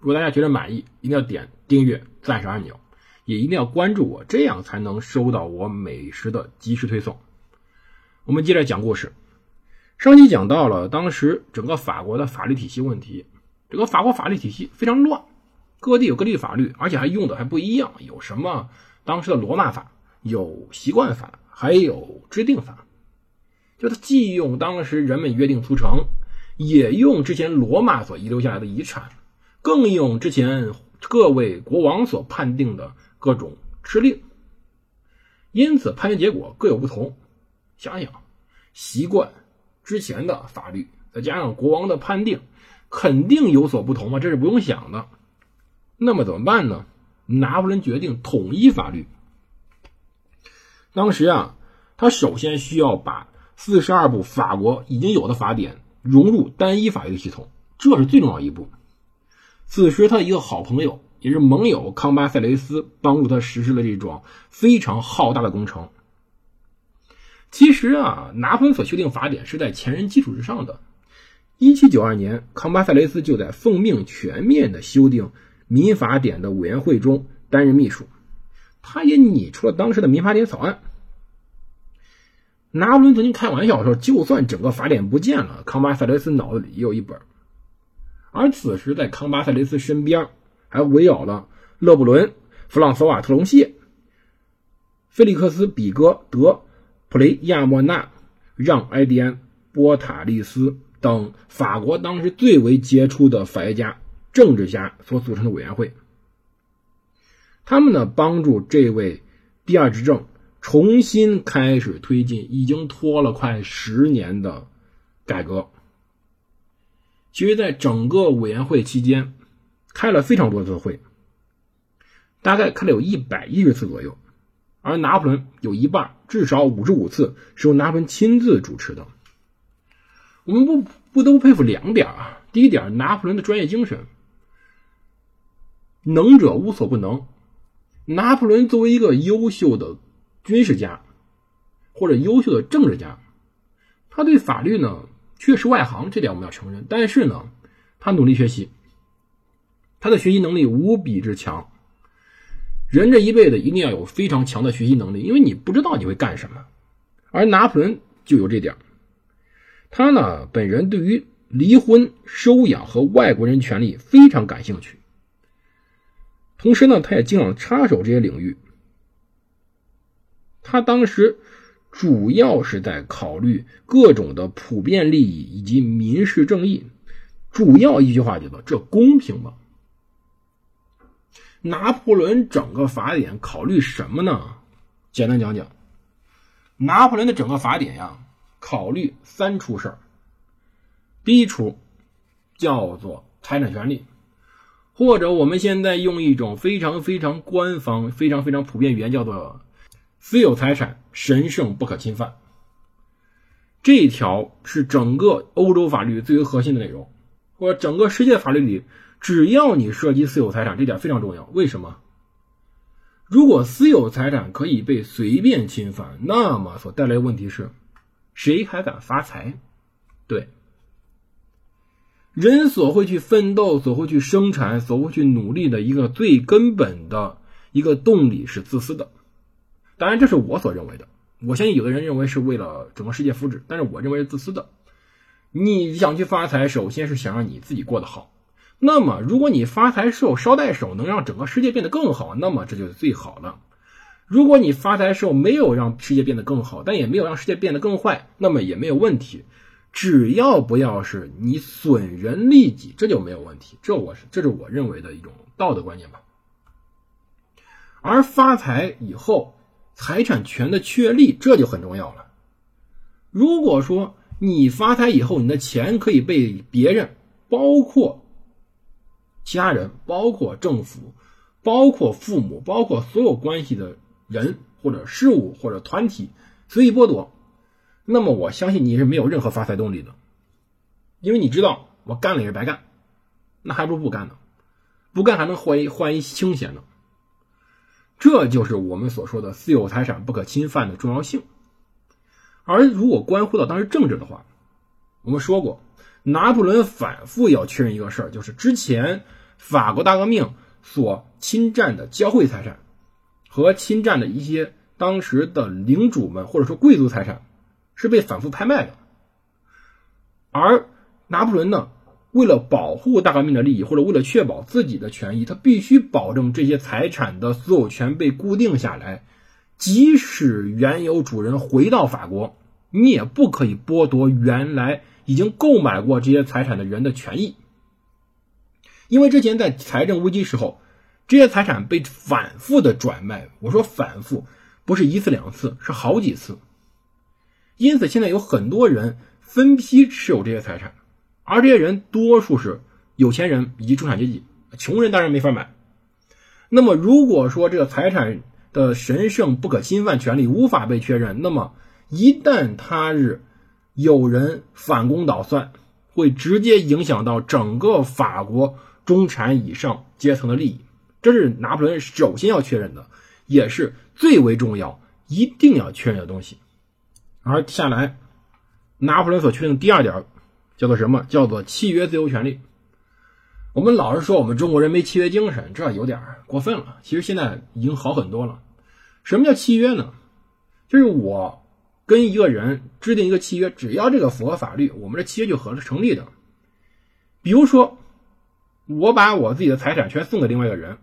如果大家觉得满意，一定要点订阅、赞赏按钮，也一定要关注我，这样才能收到我美食的及时推送。我们接着讲故事。上期讲到了当时整个法国的法律体系问题，整个法国法律体系非常乱，各地有各地法律，而且还用的还不一样。有什么当时的罗马法，有习惯法，还有制定法。就它既用当时人们约定俗成，也用之前罗马所遗留下来的遗产，更用之前各位国王所判定的各种敕令。因此判决结果各有不同。想想习惯。之前的法律再加上国王的判定，肯定有所不同嘛，这是不用想的。那么怎么办呢？拿破仑决定统一法律。当时啊，他首先需要把四十二部法国已经有的法典融入单一法律系统，这是最重要一步。此时，他的一个好朋友也是盟友康巴塞雷斯帮助他实施了这桩非常浩大的工程。其实啊，拿破仑所修订法典是在前人基础之上的。一七九二年，康巴塞雷斯就在奉命全面的修订民法典的委员会中担任秘书，他也拟出了当时的民法典草案。拿破仑曾经开玩笑说：“就算整个法典不见了，康巴塞雷斯脑子里也有一本。”而此时，在康巴塞雷斯身边还围绕了勒布伦、弗朗索瓦特隆谢、菲利克斯比戈德。普雷亚莫纳、让埃迪安、波塔利斯等法国当时最为杰出的法学家、政治家所组成的委员会，他们呢帮助这位第二执政重新开始推进已经拖了快十年的改革。其实，在整个委员会期间，开了非常多次会，大概开了有一百一十次左右。而拿破仑有一半，至少五十五次是由拿破仑亲自主持的。我们不不得不佩服两点啊。第一点，拿破仑的专业精神，能者无所不能。拿破仑作为一个优秀的军事家，或者优秀的政治家，他对法律呢确实外行，这点我们要承认。但是呢，他努力学习，他的学习能力无比之强。人这一辈子一定要有非常强的学习能力，因为你不知道你会干什么。而拿破仑就有这点他呢本人对于离婚、收养和外国人权利非常感兴趣，同时呢，他也经常插手这些领域。他当时主要是在考虑各种的普遍利益以及民事正义，主要一句话叫做“这公平吗？”拿破仑整个法典考虑什么呢？简单讲讲，拿破仑的整个法典呀，考虑三出事儿。第一出叫做财产权利，或者我们现在用一种非常非常官方、非常非常普遍语言叫做私有财产神圣不可侵犯。这一条是整个欧洲法律最为核心的内容，或者整个世界法律里。只要你涉及私有财产，这点非常重要。为什么？如果私有财产可以被随便侵犯，那么所带来的问题是，谁还敢发财？对，人所会去奋斗、所会去生产、所会去努力的一个最根本的一个动力是自私的。当然，这是我所认为的。我相信有的人认为是为了整个世界福祉，但是我认为是自私的。你想去发财，首先是想让你自己过得好。那么，如果你发财寿捎带手能让整个世界变得更好，那么这就是最好了。如果你发财寿没有让世界变得更好，但也没有让世界变得更坏，那么也没有问题。只要不要是你损人利己，这就没有问题。这我是这是我认为的一种道德观念吧。而发财以后，财产权的确立这就很重要了。如果说你发财以后，你的钱可以被别人，包括其他人，包括政府，包括父母，包括所有关系的人或者事物或者团体随意剥夺，那么我相信你是没有任何发财动力的，因为你知道我干了也是白干，那还不如不干呢，不干还能换一换一清闲呢。这就是我们所说的私有财产不可侵犯的重要性。而如果关乎到当时政治的话，我们说过，拿破仑反复要确认一个事儿，就是之前法国大革命所侵占的教会财产和侵占的一些当时的领主们或者说贵族财产是被反复拍卖的。而拿破仑呢？为了保护大革命的利益，或者为了确保自己的权益，他必须保证这些财产的所有权被固定下来。即使原有主人回到法国，你也不可以剥夺原来已经购买过这些财产的人的权益。因为之前在财政危机时候，这些财产被反复的转卖。我说反复，不是一次两次，是好几次。因此，现在有很多人分批持有这些财产。而这些人多数是有钱人以及中产阶级，穷人当然没法买。那么，如果说这个财产的神圣不可侵犯权利无法被确认，那么一旦他日有人反攻倒算，会直接影响到整个法国中产以上阶层的利益。这是拿破仑首先要确认的，也是最为重要、一定要确认的东西。而下来，拿破仑所确认的第二点。叫做什么？叫做契约自由权利。我们老是说我们中国人没契约精神，这有点过分了。其实现在已经好很多了。什么叫契约呢？就是我跟一个人制定一个契约，只要这个符合法律，我们的契约就合是成立的。比如说，我把我自己的财产全送给另外一个人，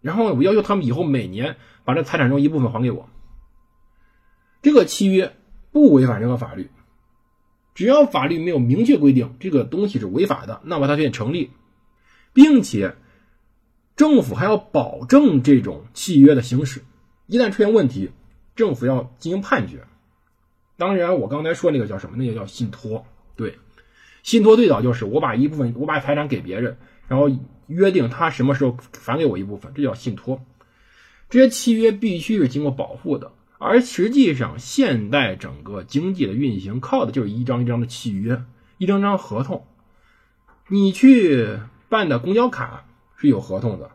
然后我要求他们以后每年把这财产中一部分还给我。这个契约不违反任何法律。只要法律没有明确规定这个东西是违法的，那么它就成立，并且政府还要保证这种契约的行使。一旦出现问题，政府要进行判决。当然，我刚才说那个叫什么？那个叫信托。对，信托最早就是我把一部分我把财产给别人，然后约定他什么时候返给我一部分，这叫信托。这些契约必须是经过保护的。而实际上，现代整个经济的运行靠的就是一张一张的契约，一张张合同。你去办的公交卡是有合同的，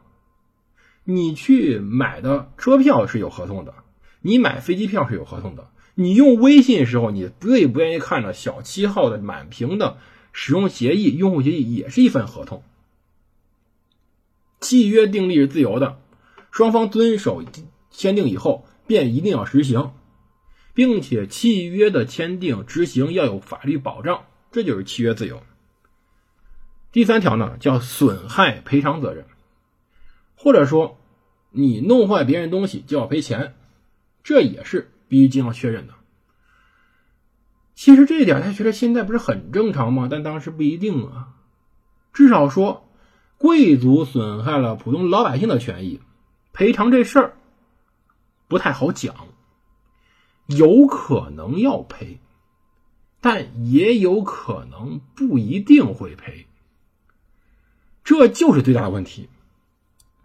你去买的车票是有合同的，你买飞机票是有合同的。你用微信时候，你最不愿意看的小七号的满屏的使用协议、用户协议也是一份合同。契约订立是自由的，双方遵守签订以后。便一定要实行，并且契约的签订执行要有法律保障，这就是契约自由。第三条呢，叫损害赔偿责任，或者说你弄坏别人东西就要赔钱，这也是必须经要确认的。其实这一点他觉得现在不是很正常吗？但当时不一定啊，至少说贵族损害了普通老百姓的权益，赔偿这事儿。不太好讲，有可能要赔，但也有可能不一定会赔，这就是最大的问题。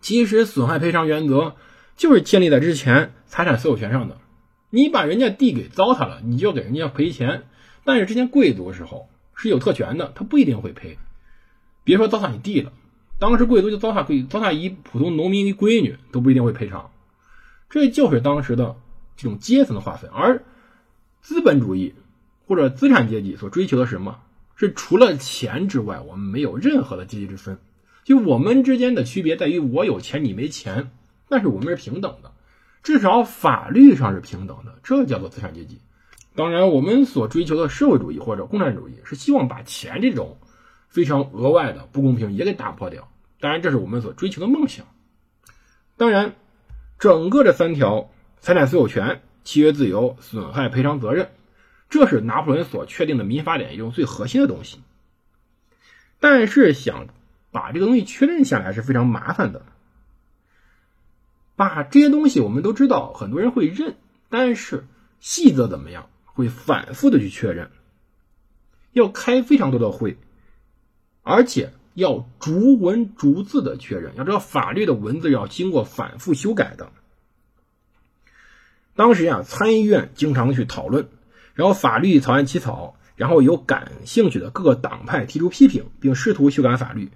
其实损害赔偿原则就是建立在之前财产所有权上的，你把人家地给糟蹋了，你就给人家赔钱。但是之前贵族的时候是有特权的，他不一定会赔。别说糟蹋你地了，当时贵族就糟蹋贵糟蹋一普通农民一闺女都不一定会赔偿。这就是当时的这种阶层的划分，而资本主义或者资产阶级所追求的什么？是除了钱之外，我们没有任何的阶级之分。就我们之间的区别在于，我有钱，你没钱，但是我们是平等的，至少法律上是平等的。这叫做资产阶级。当然，我们所追求的社会主义或者共产主义是希望把钱这种非常额外的不公平也给打破掉。当然，这是我们所追求的梦想。当然。整个这三条财产所有权、契约自由、损害赔偿责任，这是拿破仑所确定的民法典中最核心的东西。但是想把这个东西确认下来是非常麻烦的。把这些东西我们都知道，很多人会认，但是细则怎么样，会反复的去确认，要开非常多的会，而且。要逐文逐字的确认。要知道，法律的文字要经过反复修改的。当时呀，参议院经常去讨论，然后法律草案起草，然后由感兴趣的各个党派提出批评，并试图修改法律，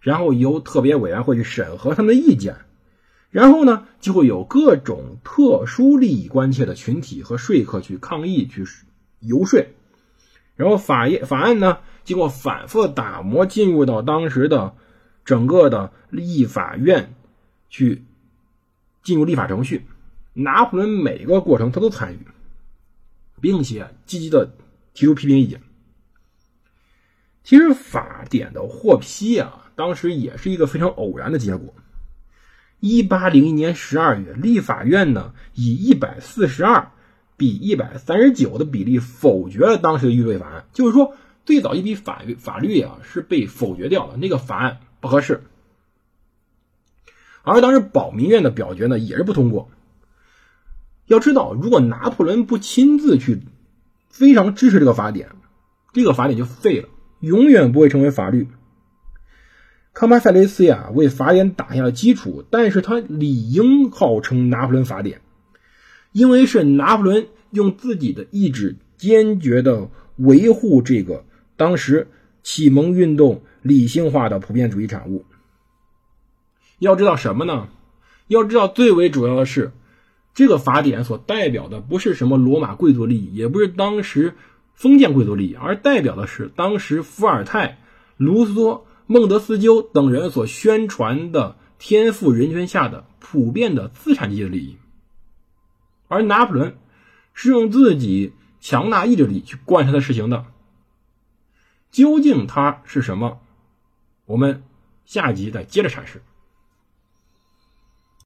然后由特别委员会去审核他们的意见，然后呢，就会有各种特殊利益关切的群体和说客去抗议、去游说，然后法业法案呢，经过反复打磨，进入到当时的整个的立法院去进入立法程序。拿破仑每个过程他都参与，并且积极的提出批评意见。其实法典的获批啊，当时也是一个非常偶然的结果。一八零一年十二月，立法院呢以一百四十二比一百三十九的比例否决了当时的预备法案。就是说，最早一笔法律法律啊是被否决掉了，那个法案不合适。而当时保民院的表决呢也是不通过。要知道，如果拿破仑不亲自去非常支持这个法典，这个法典就废了，永远不会成为法律。康巴塞雷斯呀为法典打下了基础，但是他理应号称拿破仑法典，因为是拿破仑用自己的意志坚决的维护这个当时启蒙运动理性化的普遍主义产物。要知道什么呢？要知道最为主要的是。这个法典所代表的不是什么罗马贵族利益，也不是当时封建贵族利益，而代表的是当时伏尔泰、卢梭、孟德斯鸠等人所宣传的天赋人权下的普遍的资产阶级的利益。而拿破仑是用自己强大意志力去贯彻他实行的。究竟它是什么？我们下集再接着阐释。